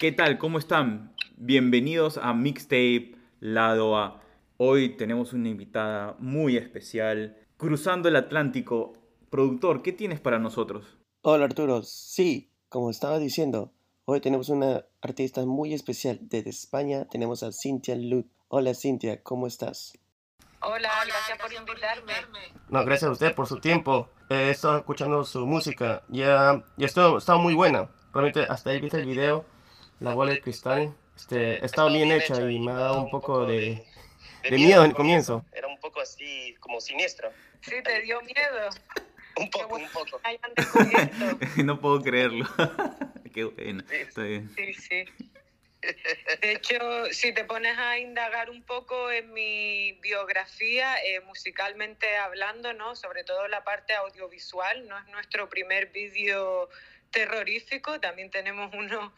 ¿Qué tal? ¿Cómo están? Bienvenidos a Mixtape Lado A. Hoy tenemos una invitada muy especial, cruzando el Atlántico. Productor, ¿qué tienes para nosotros? Hola Arturo, sí, como estaba diciendo, hoy tenemos una artista muy especial desde España, tenemos a Cintia Lut. Hola Cintia, ¿cómo estás? Hola, gracias por invitarme. No, gracias a usted por su tiempo. he estado escuchando su música, ya, ya está, está muy buena. Realmente hasta ahí viste el video, La bola de cristal, este, estaba bien hecha y me ha dado un poco de, de miedo en el comienzo. Era un poco así, como siniestro. Sí, te dio miedo. Un poco, un poco. No puedo creerlo. Qué bueno. Sí. Está bien. Sí, sí. De hecho, si te pones a indagar un poco en mi biografía, eh, musicalmente hablando, ¿no? Sobre todo la parte audiovisual, no es nuestro primer vídeo terrorífico, también tenemos uno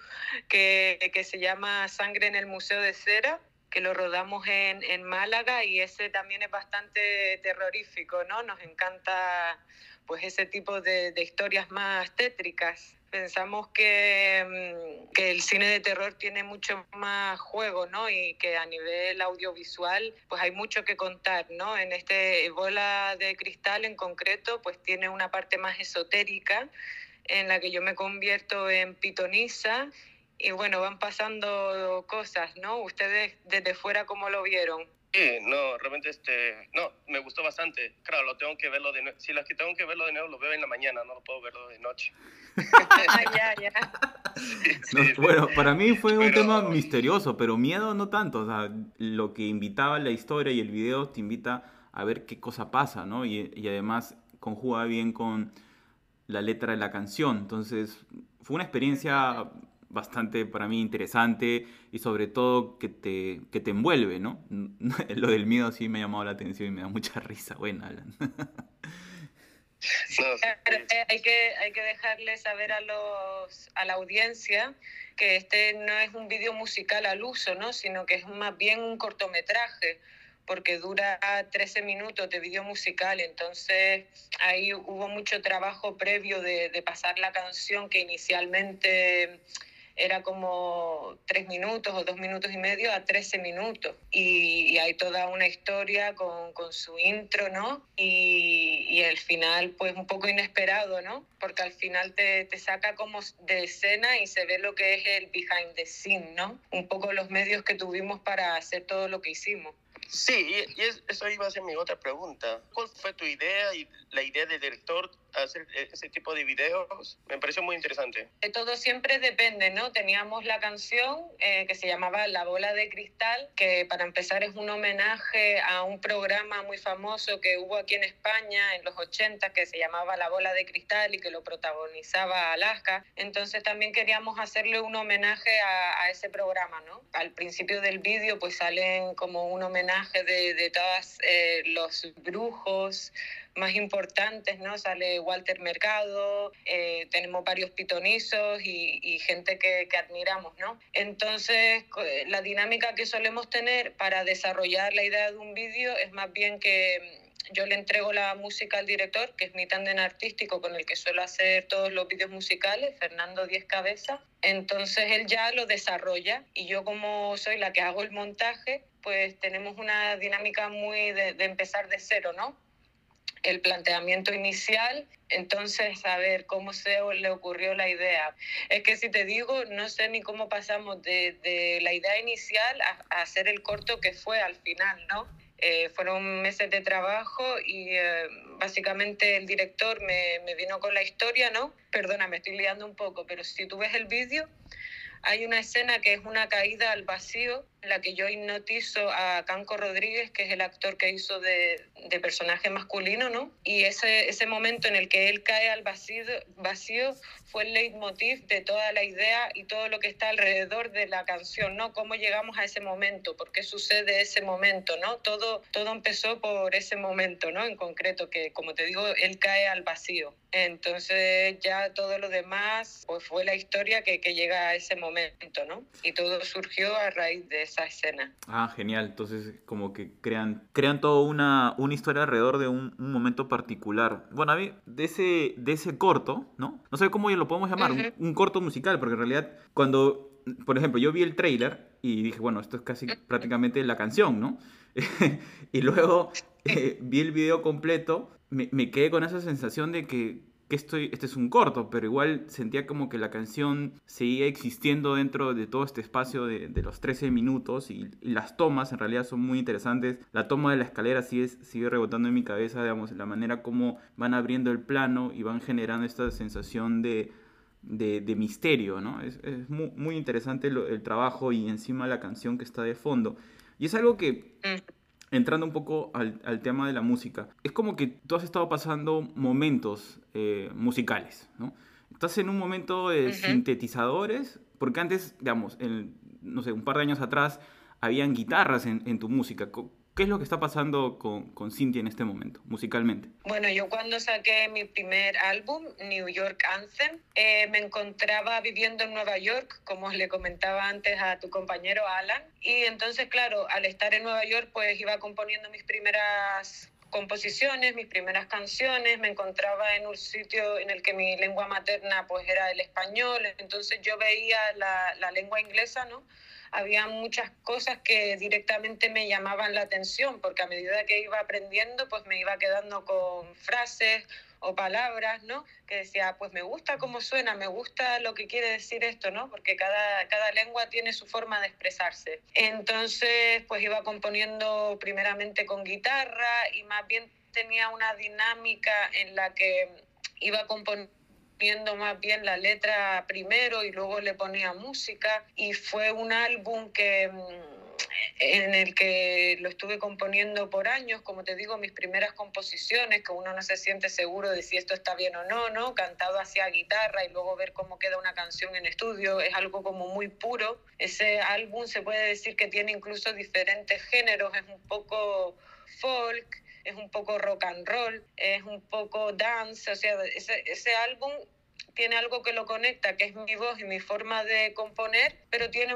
que, que se llama Sangre en el Museo de Cera, que lo rodamos en, en Málaga y ese también es bastante terrorífico, ¿no? Nos encanta pues ese tipo de, de historias más tétricas. Pensamos que, mm, que, el cine de terror tiene mucho más juego, ¿no? Y que a nivel audiovisual, pues hay mucho que contar, ¿no? En este Bola de Cristal en concreto, pues tiene una parte más esotérica en la que yo me convierto en pitonisa y bueno, van pasando cosas, ¿no? Ustedes desde fuera, ¿cómo lo vieron? Sí, no, realmente este, no, me gustó bastante. Claro, lo tengo que verlo de Si las que tengo que verlo de nuevo, lo veo en la mañana, no lo puedo verlo de noche. ah, ya, ya. Sí, No, sí, bueno, para mí fue un Pero- tema misterioso, pero miedo no tanto. O sea, lo que invitaba la historia y el video te invita a ver qué cosa pasa, ¿no? Y, y además conjuga bien con la letra de la canción. Entonces, fue una experiencia bastante para mí interesante y sobre todo que te, que te envuelve, ¿no? Lo del miedo sí me ha llamado la atención y me da mucha risa. Bueno, Alan. No, sí, hay, que, hay que dejarle saber a, los, a la audiencia que este no es un vídeo musical al uso, ¿no? sino que es más bien un cortometraje, porque dura 13 minutos de vídeo musical, entonces ahí hubo mucho trabajo previo de, de pasar la canción que inicialmente era como tres minutos o dos minutos y medio a 13 minutos. Y, y hay toda una historia con, con su intro, ¿no? Y, y, el final, pues un poco inesperado, ¿no? Porque al final te, te, saca como de escena y se ve lo que es el behind the scene, ¿no? Un poco los medios que tuvimos para hacer todo lo que hicimos. Sí, y, y es, eso iba a ser mi otra pregunta. ¿Cuál fue tu idea y la idea del director hacer ese tipo de videos? Me pareció muy interesante. Todo siempre depende, ¿no? Teníamos la canción eh, que se llamaba La Bola de Cristal, que para empezar es un homenaje a un programa muy famoso que hubo aquí en España en los 80 que se llamaba La Bola de Cristal y que lo protagonizaba Alaska. Entonces también queríamos hacerle un homenaje a, a ese programa, ¿no? Al principio del vídeo pues salen como un homenaje de, todos eh, los brujos más importantes, ¿no? Sale Walter Mercado, eh, tenemos varios pitonizos y, gente que, admiramos, ¿no? Entonces, la dinámica que solemos tener para desarrollar la idea de un vídeo es más bien que yo le entrego la música al director, que es mi tándem artístico con el que suelo hacer todos los vídeos musicales, Fernando Diez Cabeza. Entonces él ya lo desarrolla y yo como soy la que hago el montaje, pues tenemos una dinámica muy de, de empezar de cero, ¿no? el planteamiento inicial, entonces a ver cómo se le ocurrió la idea. Es que si te digo, no sé ni cómo pasamos de, de la idea inicial a, a, hacer el corto que fue al final, ¿no? Eh, fueron meses de trabajo y eh, básicamente el director me, me, vino con la historia, ¿no? Perdona, me estoy liando un poco, pero si tú ves el vídeo, hay una escena que es una caída al vacío en la que yo hipnotizo a Canco Rodríguez, que es el actor que hizo de, de personaje masculino, ¿no? Y ese, ese momento en el que él cae al vacío, vacío fue el leitmotiv de toda la idea y todo lo que está alrededor de la canción, ¿no? Cómo llegamos a ese momento, por qué sucede ese momento, ¿no? Todo, todo empezó por ese momento, ¿no? En concreto, que como te digo, él cae al vacío. Entonces ya todo lo demás, pues fue la historia que, que llega a ese momento, ¿no? Y todo surgió a raíz de esa escena. Ah, genial. Entonces, como que crean, crean toda una, una historia alrededor de un, un, momento particular. Bueno, a mí, de ese, de ese corto, ¿no? No sé cómo lo podemos llamar, uh -huh. un, un, corto musical, porque en realidad cuando por ejemplo, yo vi el trailer y dije, bueno, esto es casi prácticamente la canción, ¿no? y luego eh, vi el video completo, me, me, quedé con esa sensación de que, que estoy, este es un corto, pero igual sentía como que la canción seguía existiendo dentro de todo este espacio de, de los 13 minutos y, las tomas en realidad son muy interesantes. La toma de la escalera sigue, sigue rebotando en mi cabeza, digamos, la manera como van abriendo el plano y van generando esta sensación de de, misterio, ¿no? Es, es muy, interesante el trabajo y encima la canción que está de fondo. Y es algo que, entrando un poco al, al tema de la música, es como que tú has estado pasando momentos eh, musicales, ¿no? Estás en un momento de uh -huh. sintetizadores, porque antes, digamos, en, no sé, un par de años atrás, habían guitarras en, en tu música. ¿Qué es lo que está pasando con, con Cintia en este momento, musicalmente? Bueno, yo cuando saqué mi primer álbum, New York Anthem, eh, me encontraba viviendo en Nueva York, como le comentaba antes a tu compañero Alan. Y entonces, claro, al estar en Nueva York, pues iba componiendo mis primeras composiciones, mis primeras canciones, me encontraba en un sitio en el que mi lengua materna pues era el español, entonces yo veía la, la lengua inglesa, ¿no? Había muchas cosas que directamente me llamaban la atención, porque a medida que iba aprendiendo, pues me iba quedando con frases o palabras, ¿no? Que decía, pues me gusta cómo suena, me gusta lo que quiere decir esto, ¿no? Porque cada, cada lengua tiene su forma de expresarse. Entonces, pues iba componiendo primeramente con guitarra y más bien tenía una dinámica en la que iba componiendo viendo más bien la letra primero y luego le ponía música y fue un álbum que en el que lo estuve componiendo por años, como te digo, mis primeras composiciones, que uno no se siente seguro de si esto está bien o no, ¿no? Cantado hacia guitarra y luego ver cómo queda una canción en estudio, es algo como muy puro. Ese álbum se puede decir que tiene incluso diferentes géneros, es un poco folk, es un poco rock and roll, es un poco dance, o sea, ese, ese álbum tiene algo que lo conecta, que es mi voz y mi forma de componer, pero tiene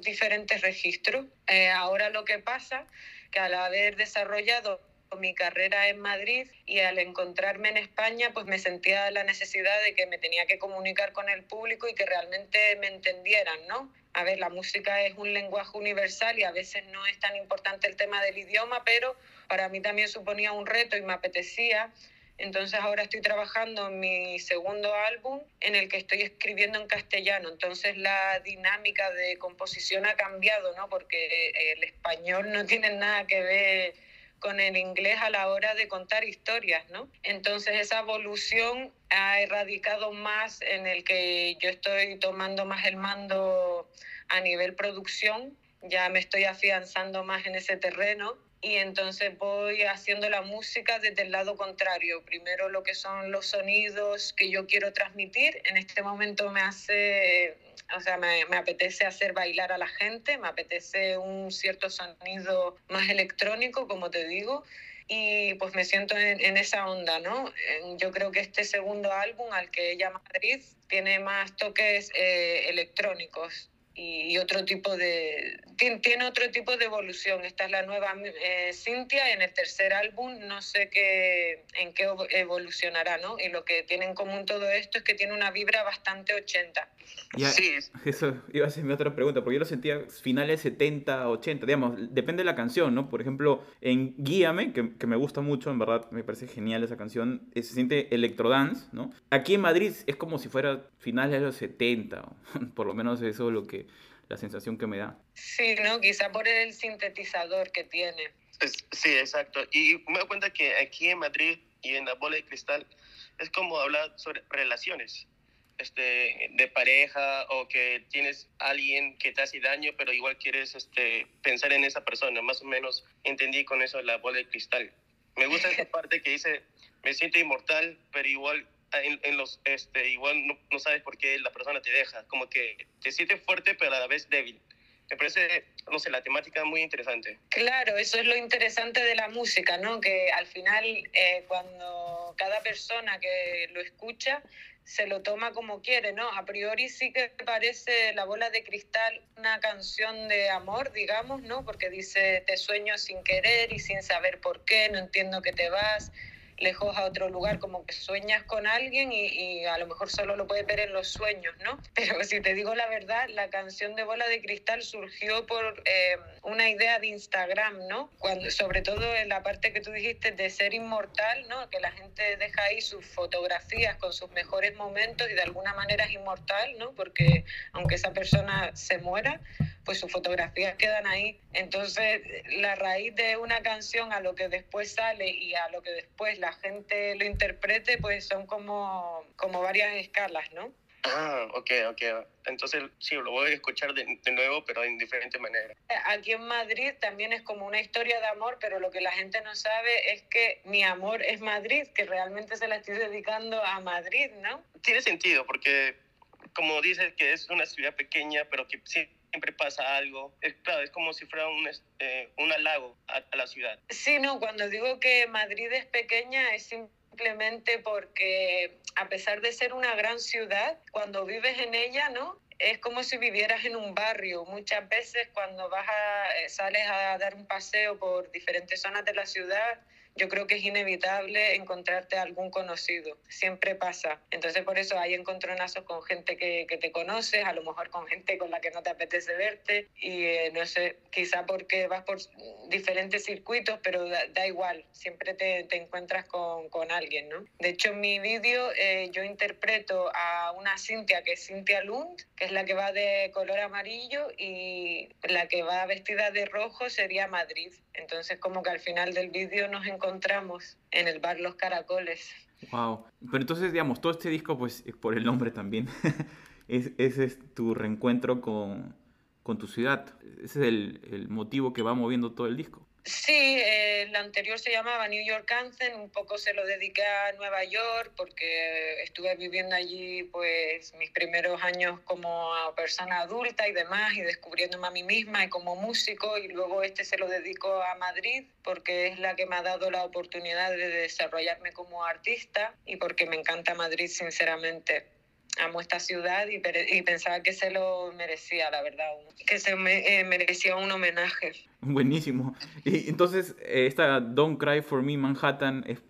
diferentes registros. Eh, ahora lo que pasa, que al haber desarrollado mi carrera en Madrid y al encontrarme en España, pues me sentía la necesidad de que me tenía que comunicar con el público y que realmente me entendieran, ¿no? A ver, la música es un lenguaje universal y a veces no es tan importante el tema del idioma, pero para mí también suponía un reto y me apetecía entonces ahora estoy trabajando en mi segundo álbum en el que estoy escribiendo en castellano. Entonces la dinámica de composición ha cambiado, ¿no? Porque el español no tiene nada que ver con el inglés a la hora de contar historias, ¿no? Entonces esa evolución ha erradicado más en el que yo estoy tomando más el mando a nivel producción, ya me estoy afianzando más en ese terreno y entonces voy haciendo la música desde el lado contrario. Primero lo que son los sonidos que yo quiero transmitir. En este momento me hace, o sea, me, apetece hacer bailar a la gente, me apetece un cierto sonido más electrónico, como te digo. Y pues me siento en, esa onda, ¿no? Yo creo que este segundo álbum, al que llama Madrid, tiene más toques eh, electrónicos y otro tipo de tiene otro tipo de evolución. Esta es la nueva eh, Cintia en el tercer álbum no sé qué en qué evolucionará no y lo que tiene en común todo esto es que tiene una vibra bastante 80 ya, sí. eso iba a ser mi otra pregunta porque yo lo sentía finales 70 80 digamos depende de la canción no por ejemplo en Guíame que, que me gusta mucho en verdad me parece genial esa canción se siente electrodance no aquí en Madrid es como si fuera finales de los 70 por lo menos eso es lo que la sensación que me da. Sí, ¿no? Quizá por el sintetizador que tiene. Sí, exacto. Y me doy cuenta que aquí en Madrid y en la bola de cristal es como hablar sobre relaciones este, de pareja o que tienes alguien que te hace daño, pero igual quieres este, pensar en esa persona. Más o menos entendí con eso la bola de cristal. Me gusta esa parte que dice, me siento inmortal, pero igual en, en, los, este, igual no, no, sabes por qué la persona te deja, como que te sientes fuerte pero a la vez débil. Me parece, no sé, la temática muy interesante. Claro, eso es lo interesante de la música, ¿no? Que al final eh, cuando cada persona que lo escucha se lo toma como quiere, ¿no? A priori sí que parece La bola de cristal una canción de amor, digamos, ¿no? Porque dice, te sueño sin querer y sin saber por qué, no entiendo que te vas, lejos a otro lugar, como que sueñas con alguien y, a lo mejor solo lo puedes ver en los sueños, ¿no? Pero si te digo la verdad, la canción de Bola de Cristal surgió por eh, una idea de Instagram, ¿no? Cuando, sobre todo en la parte que tú dijiste de ser inmortal, ¿no? Que la gente deja ahí sus fotografías con sus mejores momentos y de alguna manera es inmortal, ¿no? Porque aunque esa persona se muera, pues sus fotografías quedan ahí. Entonces, la raíz de una canción a lo que después sale y a lo que después la gente lo interprete, pues son como, como varias escalas, ¿no? Ah, ok, ok. Entonces sí, lo voy a escuchar de, nuevo, pero en diferentes maneras. Aquí en Madrid también es como una historia de amor, pero lo que la gente no sabe es que mi amor es Madrid, que realmente se la estoy dedicando a Madrid, ¿no? Tiene sentido, porque como dices que es una ciudad pequeña, pero que sí siempre pasa algo. Es, claro, es como si fuera un, eh, un halago a, la ciudad. Sí, no, cuando digo que Madrid es pequeña es simplemente porque a pesar de ser una gran ciudad, cuando vives en ella, ¿no? Es como si vivieras en un barrio. Muchas veces cuando vas a, eh, sales a dar un paseo por diferentes zonas de la ciudad, yo creo que es inevitable encontrarte algún conocido, siempre pasa. Entonces por eso hay encontronazos con gente que, que te conoces, a lo mejor con gente con la que no te apetece verte y eh, no sé, quizá porque vas por diferentes circuitos, pero da, igual, siempre te, te encuentras con, con, alguien, ¿no? De hecho en mi vídeo eh, yo interpreto a una Cintia que es Cintia Lund, que es la que va de color amarillo y la que va vestida de rojo sería Madrid. Entonces como que al final del vídeo nos encontramos encontramos en el bar Los Caracoles. Wow. Pero entonces, digamos, todo este disco, pues por el nombre también, es, ese es tu reencuentro con, con tu ciudad. Ese es el, motivo que va moviendo todo el disco. Sí, eh, el anterior se llamaba New York Anthem, un poco se lo dediqué a Nueva York porque estuve viviendo allí pues mis primeros años como persona adulta y demás y descubriéndome a mí misma y como músico y luego este se lo dedico a Madrid porque es la que me ha dado la oportunidad de desarrollarme como artista y porque me encanta Madrid sinceramente amo esta ciudad y, y, pensaba que se lo merecía, la verdad, que se me, eh, merecía un homenaje. Buenísimo. Y entonces, eh, esta Don't Cry for Me Manhattan es,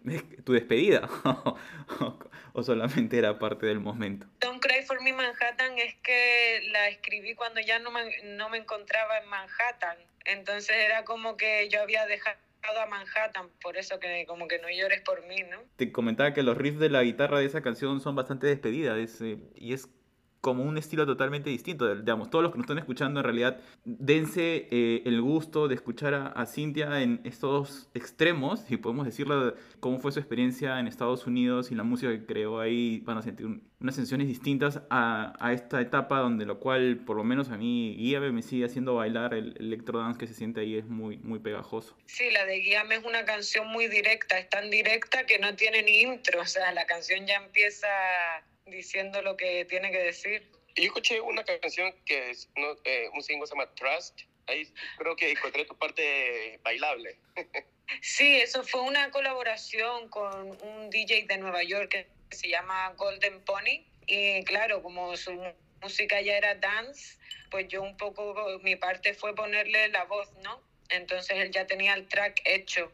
tu despedida o solamente era parte del momento? Don't Cry for Me Manhattan es que la escribí cuando ya no me, no me encontraba en Manhattan. Entonces era como que yo había dejado a Manhattan, por eso que no llores por mí. Te comentaba que los riffs de la guitarra de esa canción son bastante despedidas eh, y es como un estilo totalmente distinto. Digamos, todos los que nos están escuchando en realidad, dense eh, el gusto de escuchar a, Cintia en estos extremos, si podemos decirlo, cómo fue su experiencia en Estados Unidos y la música que creó ahí, van a sentir unas sensaciones distintas a, a, esta etapa donde lo cual, por lo menos a mí, Guíame me sigue haciendo bailar el electro dance que se siente ahí, es muy, muy pegajoso. Sí, la de Guíame es una canción muy directa, es tan directa que no tiene ni intro, o sea, la canción ya empieza diciendo lo que tiene que decir. Yo escuché una canción que es eh, un single se llama Trust. Ahí creo que encontré tu parte bailable. sí, eso fue una colaboración con un DJ de Nueva York que se llama Golden Pony. Y claro, como su música ya era dance, pues yo un poco, mi parte fue ponerle la voz, ¿no? Entonces él ya tenía el track hecho.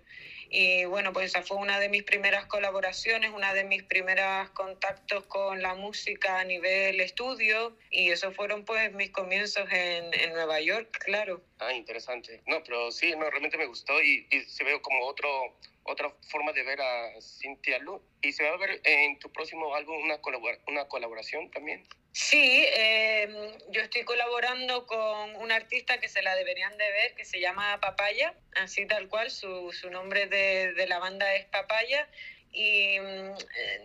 Y bueno, pues esa fue una de mis primeras colaboraciones, una de mis primeras contactos con la música a nivel estudio y esos fueron pues mis comienzos en, en Nueva York, claro. Ah, interesante. No, pero sí, no, realmente me gustó y, y se ve como otro, otra forma de ver a Cynthia Lu. ¿Y se va a ver en tu próximo álbum una, una colaboración también? Sí, em, yo estoy colaborando con un artista que se la deberían de ver, que se llama Papaya, así tal cual, su, su nombre de, de la banda es Papaya. Y mm,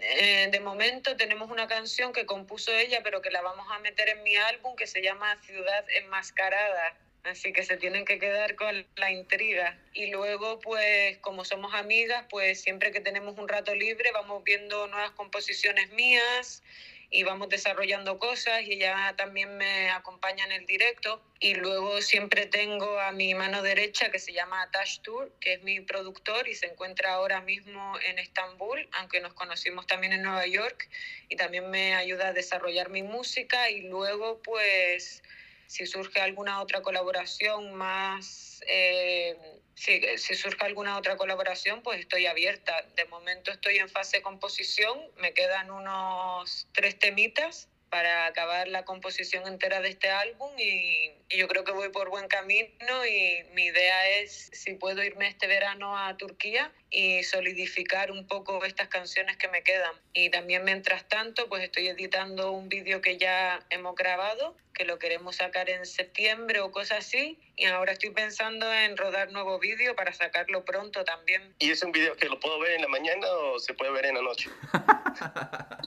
eh, de momento tenemos una canción que compuso ella, pero que la vamos a meter en mi álbum, que se llama Ciudad Enmascarada. Así que se tienen que quedar con la intriga. Y luego, pues, como somos amigas, pues siempre que tenemos un rato libre vamos viendo nuevas composiciones mías y vamos desarrollando cosas y ella también me acompaña en el directo. Y luego siempre tengo a mi mano derecha que se llama Tash Tour, que es mi productor y se encuentra ahora mismo en Estambul, aunque nos conocimos también en Nueva York y también me ayuda a desarrollar mi música y luego pues Si surge alguna otra colaboración más, eh, si, si surge alguna otra colaboración, pues estoy abierta. De momento estoy en fase de composición, me quedan unos tres temitas para acabar la composición entera de este álbum y, y, yo creo que voy por buen camino y mi idea es si puedo irme este verano a Turquía y solidificar un poco estas canciones que me quedan. Y también mientras tanto pues estoy editando un vídeo que ya hemos grabado que lo queremos sacar en septiembre o cosas así y ahora estoy pensando en rodar nuevo vídeo para sacarlo pronto también. ¿Y es un vídeo que lo puedo ver en la mañana o se puede ver en la noche?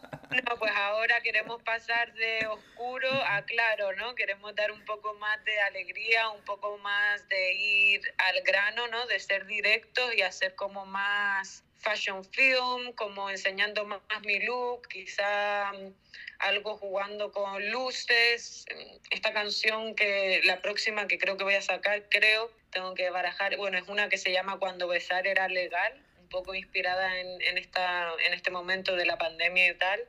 Ahora queremos pasar de oscuro a claro, ¿no? Queremos dar un poco más de alegría, un poco más de ir al grano, ¿no? De ser directos y hacer como más fashion film, como enseñando más mi look, quizá algo jugando con luces. Esta canción que la próxima que creo que voy a sacar, creo, tengo que barajar, bueno, es una que se llama Cuando besar era legal, poco inspirada en, en, esta, en este momento de la pandemia y tal.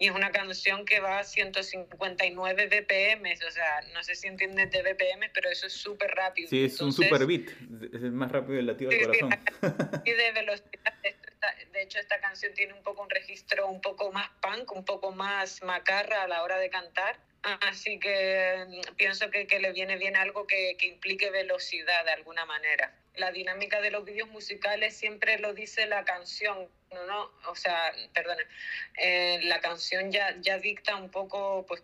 Y es una canción que va a 159 BPM, o sea, no sé si entiendes de BPM, pero eso es súper rápido. Sí, es Entonces, un super beat, es el más rápido del latido del corazón. Y de de hecho esta canción tiene un poco un registro un poco más punk, un poco más macarra a la hora de cantar. Así que pienso que, que le viene bien algo que, que implique velocidad de alguna manera la dinámica de los vídeos musicales siempre lo dice la canción, ¿no? no o sea, perdón, eh, la canción ya, ya dicta un poco pues,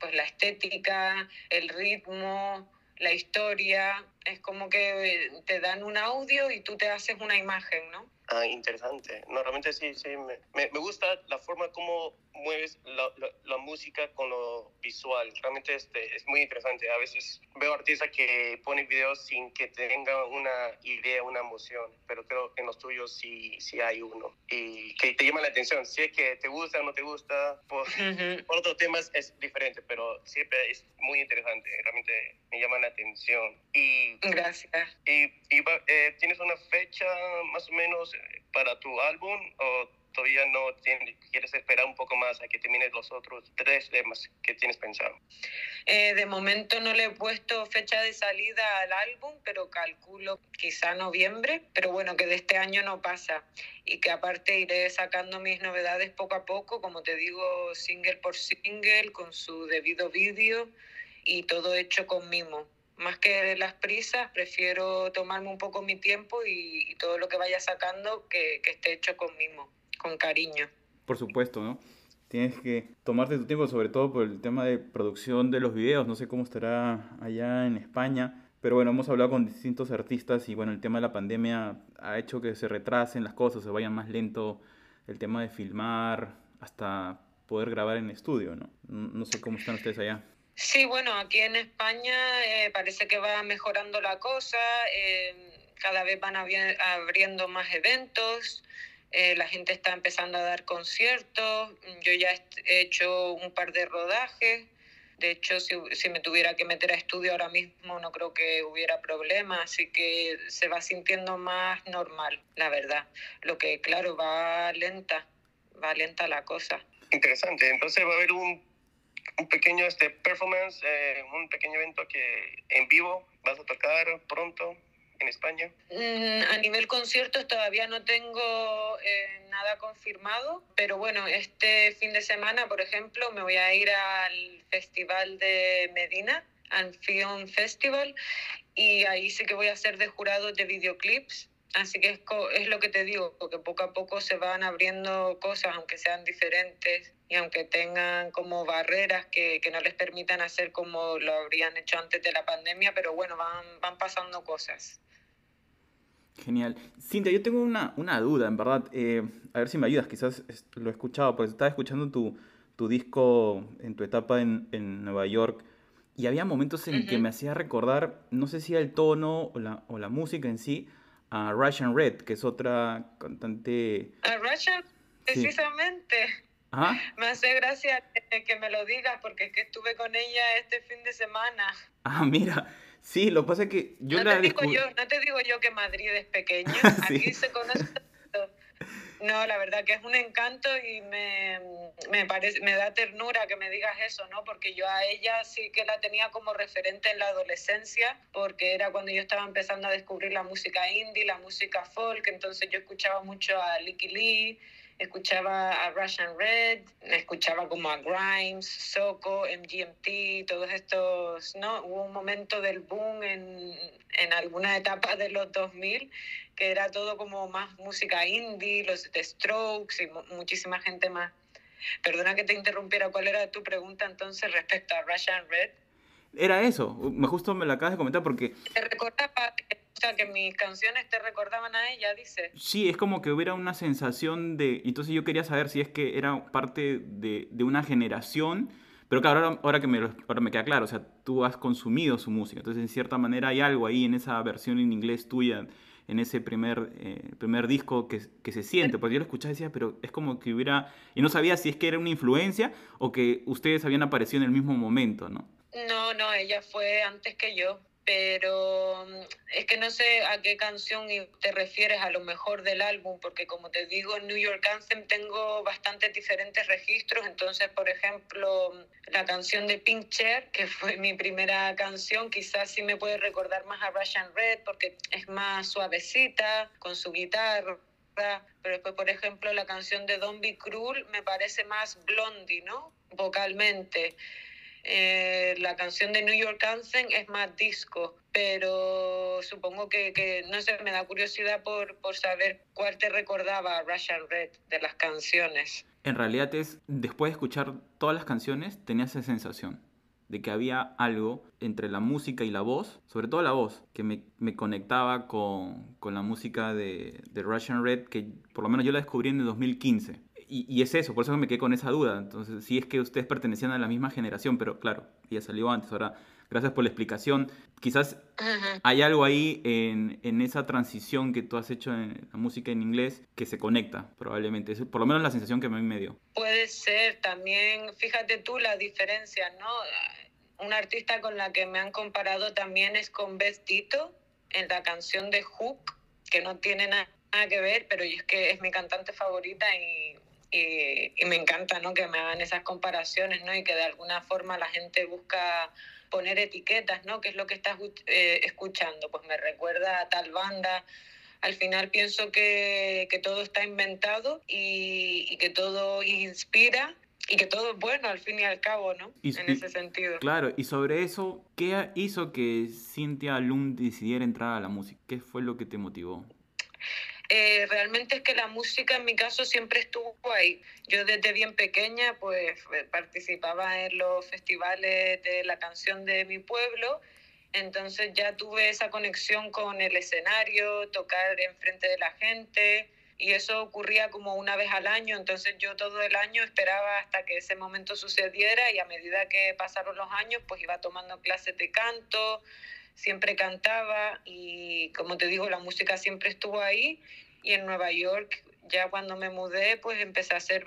pues la estética, el ritmo, la historia, es como que te dan un audio y tú te haces una imagen, ¿no? Ah, interesante. No, realmente sí, sí. Me, me, me gusta la forma como mueves la, la, la, música con lo visual. Realmente este, es muy interesante. A veces veo artistas que ponen videos sin que tengan una idea, una emoción, pero creo que en los tuyos sí, sí hay uno. Y que te llama la atención. Si es que te gusta o no te gusta, por, uh -huh. por otros temas es diferente, pero siempre es muy interesante. Realmente me llama la atención. Y, Gracias. ¿Y, y eh, tienes una fecha más o menos para tu álbum o todavía no tienes, quieres esperar un poco más a que termines los otros tres temas que tienes pensado? Eh, de momento no le he puesto fecha de salida al álbum, pero calculo quizá noviembre, pero bueno, que de este año no pasa. Y que aparte iré sacando mis novedades poco a poco, como te digo, single por single, con su debido vídeo y todo hecho con mimo. Más que las prisas, prefiero tomarme un poco mi tiempo y, y todo lo que vaya sacando que, que, esté hecho con mimo, con cariño. Por supuesto, ¿no? Tienes que tomarte tu tiempo, sobre todo por el tema de producción de los videos. No sé cómo estará allá en España, pero bueno, hemos hablado con distintos artistas y bueno, el tema de la pandemia ha hecho que se retrasen las cosas, se vayan más lento el tema de filmar hasta poder grabar en estudio, ¿no? No sé cómo están ustedes allá. Sí, bueno, aquí en España eh, parece que va mejorando la cosa, eh, cada vez van abriendo más eventos, eh, la gente está empezando a dar conciertos, yo ya he hecho un par de rodajes, de hecho si, si, me tuviera que meter a estudio ahora mismo no creo que hubiera problema, así que se va sintiendo más normal, la verdad, lo que claro va lenta, va lenta la cosa. Interesante, entonces va a haber un un pequeño este, performance, eh, un pequeño evento que en vivo vas a tocar pronto en España? Mm, a nivel conciertos todavía no tengo eh, nada confirmado, pero bueno, este fin de semana, por ejemplo, me voy a ir al Festival de Medina, al Film Festival, y ahí sí que voy a ser de jurado de videoclips. Así que es, es, lo que te digo, porque poco a poco se van abriendo cosas, aunque sean diferentes y aunque tengan como barreras que, que, no les permitan hacer como lo habrían hecho antes de la pandemia, pero bueno, van, van pasando cosas. Genial. Cintia, yo tengo una, una duda, en verdad. Eh, a ver si me ayudas, quizás lo he escuchado, porque estaba escuchando tu, tu disco en tu etapa en, en Nueva York y había momentos en uh -huh. que me hacía recordar, no sé si el tono o la, o la música en sí, a Russian Red, que es otra cantante. A Russian, precisamente. Sí. ¿Ah? Me hace gracia que, me lo digas porque es que estuve con ella este fin de semana. Ah, mira. Sí, lo que pasa es que yo no la te digo yo, No te digo yo que Madrid es pequeño, sí. aquí se conoce. No, la verdad que es un encanto y me, me, parece, me da ternura que me digas eso, ¿no? Porque yo a ella sí que la tenía como referente en la adolescencia, porque era cuando yo estaba empezando a descubrir la música indie, la música folk, entonces yo escuchaba mucho a Licky Lee, escuchaba a Russian Red, escuchaba como a Grimes, Soko, MGMT, todos estos, ¿no? Hubo un momento del boom en, en alguna etapa de los 2000 que era todo como más música indie, los The Strokes y muchísima gente más. Perdona que te interrumpiera, ¿cuál era tu pregunta entonces respecto a Russian Red? Era eso, me justo me la acabas de comentar porque... Te recordaba, o sea, que mis canciones te recordaban a ella, dice. Sí, es como que hubiera una sensación de... Entonces yo quería saber si es que era parte de, de una generación, pero claro, ahora, ahora que me, ahora me queda claro, o sea, tú has consumido su música, entonces en cierta manera hay algo ahí en esa versión en inglés tuya en ese primer, eh, primer disco que, que, se siente, porque yo lo escuchaba y decía, pero es como que hubiera, y no sabía si es que era una influencia o que ustedes habían aparecido en el mismo momento, ¿no? No, no, ella fue antes que yo pero mm, es que no sé a qué canción te refieres a lo mejor del álbum, porque como te digo, en New York Anthem tengo bastantes diferentes registros, entonces, por ejemplo, la canción de Pink Chair, que fue mi primera canción, quizás sí me puede recordar más a Russian Red, porque es más suavecita, con su guitarra, pero después, por ejemplo, la canción de Don't Be Cruel me parece más blondie, ¿no? Vocalmente. Eh, la canción de New York Anthem es más disco, pero supongo que, que, no sé, me da curiosidad por, por saber cuál te recordaba Russian Red de las canciones. En realidad es, después de escuchar todas las canciones, tenía esa sensación de que había algo entre la música y la voz, sobre todo la voz, que me, me conectaba con, con, la música de, de Russian Red, que por lo menos yo la descubrí en el 2015 y, es eso, por eso me quedé con esa duda. Entonces, si es que ustedes pertenecían a la misma generación, pero claro, ya salió antes. Ahora, gracias por la explicación. Quizás hay algo ahí en, en, esa transición que tú has hecho en la música en inglés que se conecta, probablemente. Es por lo menos la sensación que a mí me dio. Puede ser también, fíjate tú la diferencia, ¿no? Una artista con la que me han comparado también es con Beth Tito en la canción de Hook, que no tiene nada que ver, pero es que es mi cantante favorita y y, me encanta ¿no? que me hagan esas comparaciones ¿no? y que de alguna forma la gente busca poner etiquetas, ¿no? ¿Qué es lo que estás eh, escuchando? Pues me recuerda a tal banda. Al final pienso que, que todo está inventado y, y, que todo inspira y que todo es bueno al fin y al cabo, ¿no? en ese sentido. Claro, y sobre eso, ¿qué hizo que Cynthia Lund decidiera entrar a la música? ¿Qué fue lo que te motivó? Eh, realmente es que la música en mi caso siempre estuvo ahí. Yo desde bien pequeña pues eh, participaba en los festivales de la canción de mi pueblo, entonces ya tuve esa conexión con el escenario, tocar enfrente de la gente y eso ocurría como una vez al año, entonces yo todo el año esperaba hasta que ese momento sucediera y a medida que pasaron los años pues iba tomando clases de canto, siempre cantaba y como te digo, la música siempre estuvo ahí y en Nueva York ya cuando me mudé pues empecé a hacer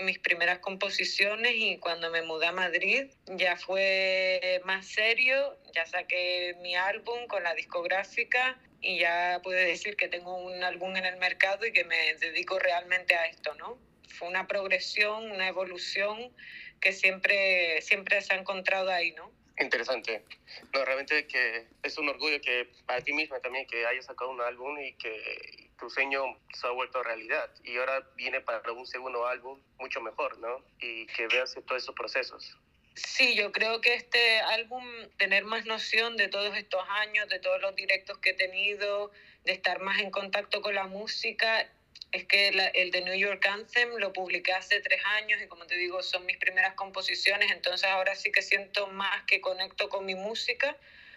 mis primeras composiciones y cuando me mudé a Madrid ya fue más serio, ya saqué mi álbum con la discográfica y ya pude decir que tengo un álbum en el mercado y que me dedico realmente a esto, ¿no? Fue una progresión, una evolución que siempre, siempre se ha encontrado ahí, ¿no? Interesante. No, realmente que es un orgullo que para ti misma también que hayas sacado un álbum y que tu sueño se ha vuelto realidad y ahora viene para un segundo álbum mucho mejor, ¿no? Y que veas todos esos procesos. Sí, yo creo que este álbum, tener más noción de todos estos años, de todos los directos que he tenido, de estar más en contacto con la música, es que el de New York Anthem lo publiqué hace tres años y como te digo son mis primeras composiciones, entonces ahora sí que siento más que conecto con mi música,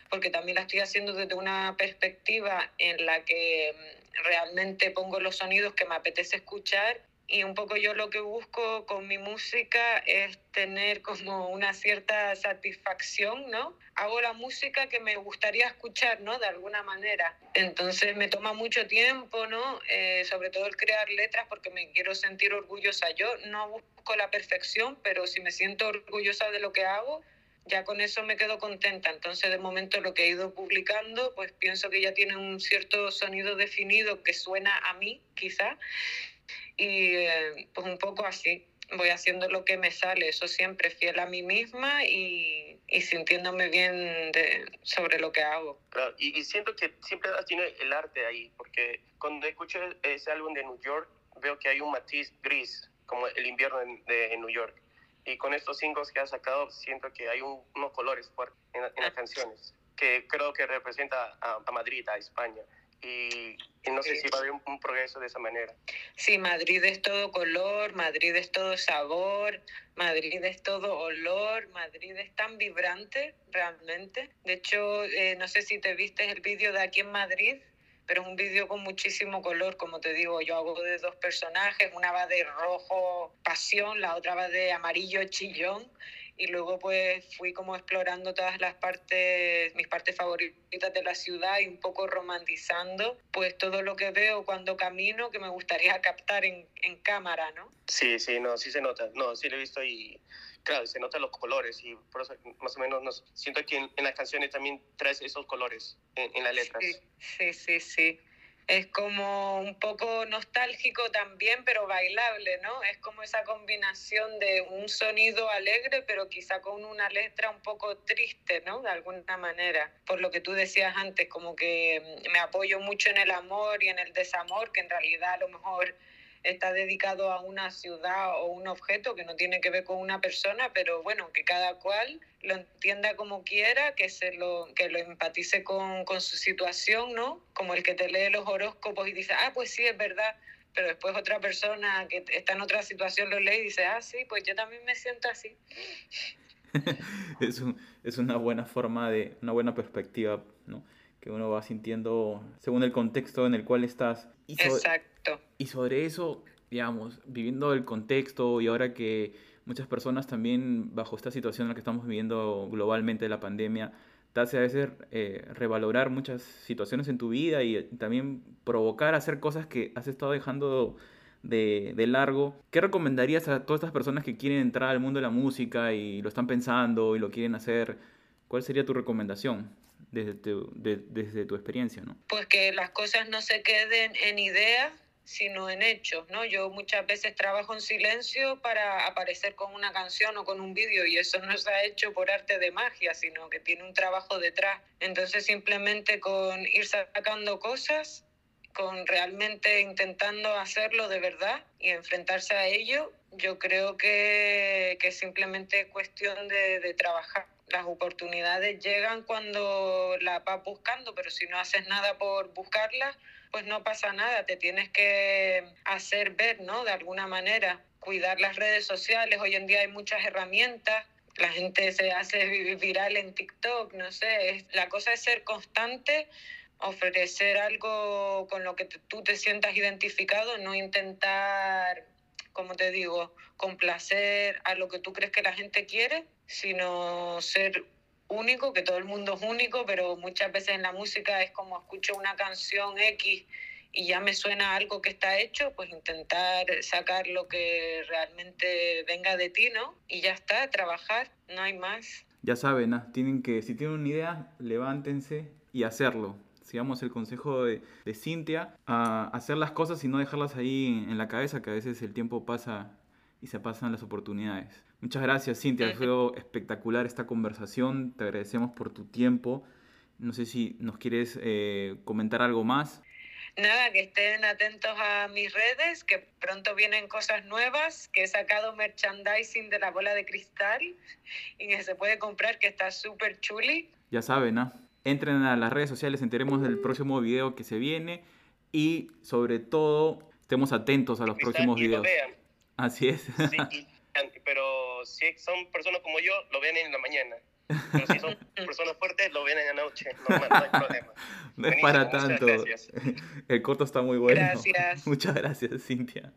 porque también la estoy haciendo desde una perspectiva en la que mm, realmente pongo los sonidos que me apetece escuchar y un poco yo lo que busco con mi música es tener como una cierta satisfacción, ¿no? Hago la música que me gustaría escuchar, ¿no? De alguna manera. Entonces me toma mucho tiempo, ¿no? Eh, sobre todo el crear letras porque me quiero sentir orgullosa. Yo no busco la perfección, pero si me siento orgullosa de lo que hago, ya con eso me quedo contenta. Entonces, de momento, lo que he ido publicando, pues pienso que ya tiene un cierto sonido definido que suena a mí, quizá, y eh, pues un poco así voy haciendo lo que me sale, eso siempre fiel a mí misma y, y sintiéndome bien de, sobre lo que hago. Claro, y, y, siento que siempre has tenido el arte ahí, porque cuando escucho ese álbum de New York, veo que hay un matiz gris, como el invierno en, de, en New York. Y con estos singles que has sacado, siento que hay un, unos colores fuertes en, en, las canciones, que creo que representa a, a Madrid, a España y, no sé si va a haber un, un, progreso de esa manera. Sí, Madrid es todo color, Madrid es todo sabor, Madrid es todo olor, Madrid es tan vibrante realmente. De hecho, eh, no sé si te viste el vídeo de aquí en Madrid, pero es un vídeo con muchísimo color, como te digo, yo hago de dos personajes, una va de rojo pasión, la otra va de amarillo chillón y luego pues fui como explorando todas las partes, mis partes favoritas de la ciudad y un poco romantizando pues todo lo que veo cuando camino que me gustaría captar en, en cámara, ¿no? Sí, sí, no, sí se nota, no, sí lo he visto y claro, se notan los colores y por eso más o menos nos, siento que en, en las canciones también traes esos colores en, en las letras. Sí, sí, sí. sí es como un poco nostálgico también, pero bailable, ¿no? Es como esa combinación de un sonido alegre, pero quizá con una letra un poco triste, ¿no? De alguna manera. Por lo que tú decías antes, como que me apoyo mucho en el amor y en el desamor, que en realidad a lo mejor está dedicado a una ciudad o un objeto que no tiene que ver con una persona, pero bueno, que cada cual lo entienda como quiera, que, se lo, que lo empatice con, con su situación, ¿no? Como el que te lee los horóscopos y dice, ah, pues sí, es verdad, pero después otra persona que está en otra situación lo lee y dice, ah, sí, pues yo también me siento así. es, un, es una buena forma de, una buena perspectiva, ¿no? Que uno va sintiendo según el contexto en el cual estás. Y sobre, Exacto. Y sobre eso, digamos, viviendo el contexto y ahora que muchas personas también bajo esta situación en la que estamos viviendo globalmente la pandemia, te hace a veces eh, revalorar muchas situaciones en tu vida y también provocar hacer cosas que has estado dejando de, de, largo. ¿Qué recomendarías a todas estas personas que quieren entrar al mundo de la música y lo están pensando y lo quieren hacer? ¿Cuál sería tu recomendación desde tu, de, desde tu experiencia? ¿no? Pues que las cosas no se queden en ideas, sino en hechos, ¿no? Yo muchas veces trabajo en silencio para aparecer con una canción o con un vídeo y eso no se ha hecho por arte de magia, sino que tiene un trabajo detrás. Entonces simplemente con ir sacando cosas, con realmente intentando hacerlo de verdad y enfrentarse a ello, yo creo que, que es simplemente cuestión de, de trabajar las oportunidades llegan cuando las vas buscando, pero si no haces nada por buscarlas, pues no pasa nada, te tienes que hacer ver, ¿no? De alguna manera, cuidar las redes sociales, hoy en día hay muchas herramientas, la gente se hace viral en TikTok, no sé, la cosa es ser constante, ofrecer algo con lo que tú te sientas identificado, no intentar como te digo, complacer a lo que tú crees que la gente quiere, sino ser único, que todo el mundo es único, pero muchas veces en la música es como escucho una canción X y ya me suena algo que está hecho, pues intentar sacar lo que realmente venga de ti, ¿no? Y ya está, trabajar, no hay más. Ya saben, ¿no? tienen que, si tienen una idea, levántense y hacerlo sigamos el consejo de, de Cintia, a hacer las cosas y no dejarlas ahí en, la cabeza, que a veces el tiempo pasa y se pasan las oportunidades. Muchas gracias, Cintia. Fue espectacular esta conversación. Te agradecemos por tu tiempo. No sé si nos quieres eh, comentar algo más. Nada, que estén atentos a mis redes, que pronto vienen cosas nuevas, que he sacado merchandising de la bola de cristal y que se puede comprar, que está súper chuli. Ya saben, ¿no? entren a las redes sociales, enteremos del próximo video que se viene y sobre todo estemos atentos a los próximos videos. Así es. Sí, pero si son personas como yo, lo ven en la mañana. Pero si son personas fuertes, lo ven en la noche. No, no hay problema. No es para tanto. El corto está muy bueno. Gracias. Muchas gracias, Cintia.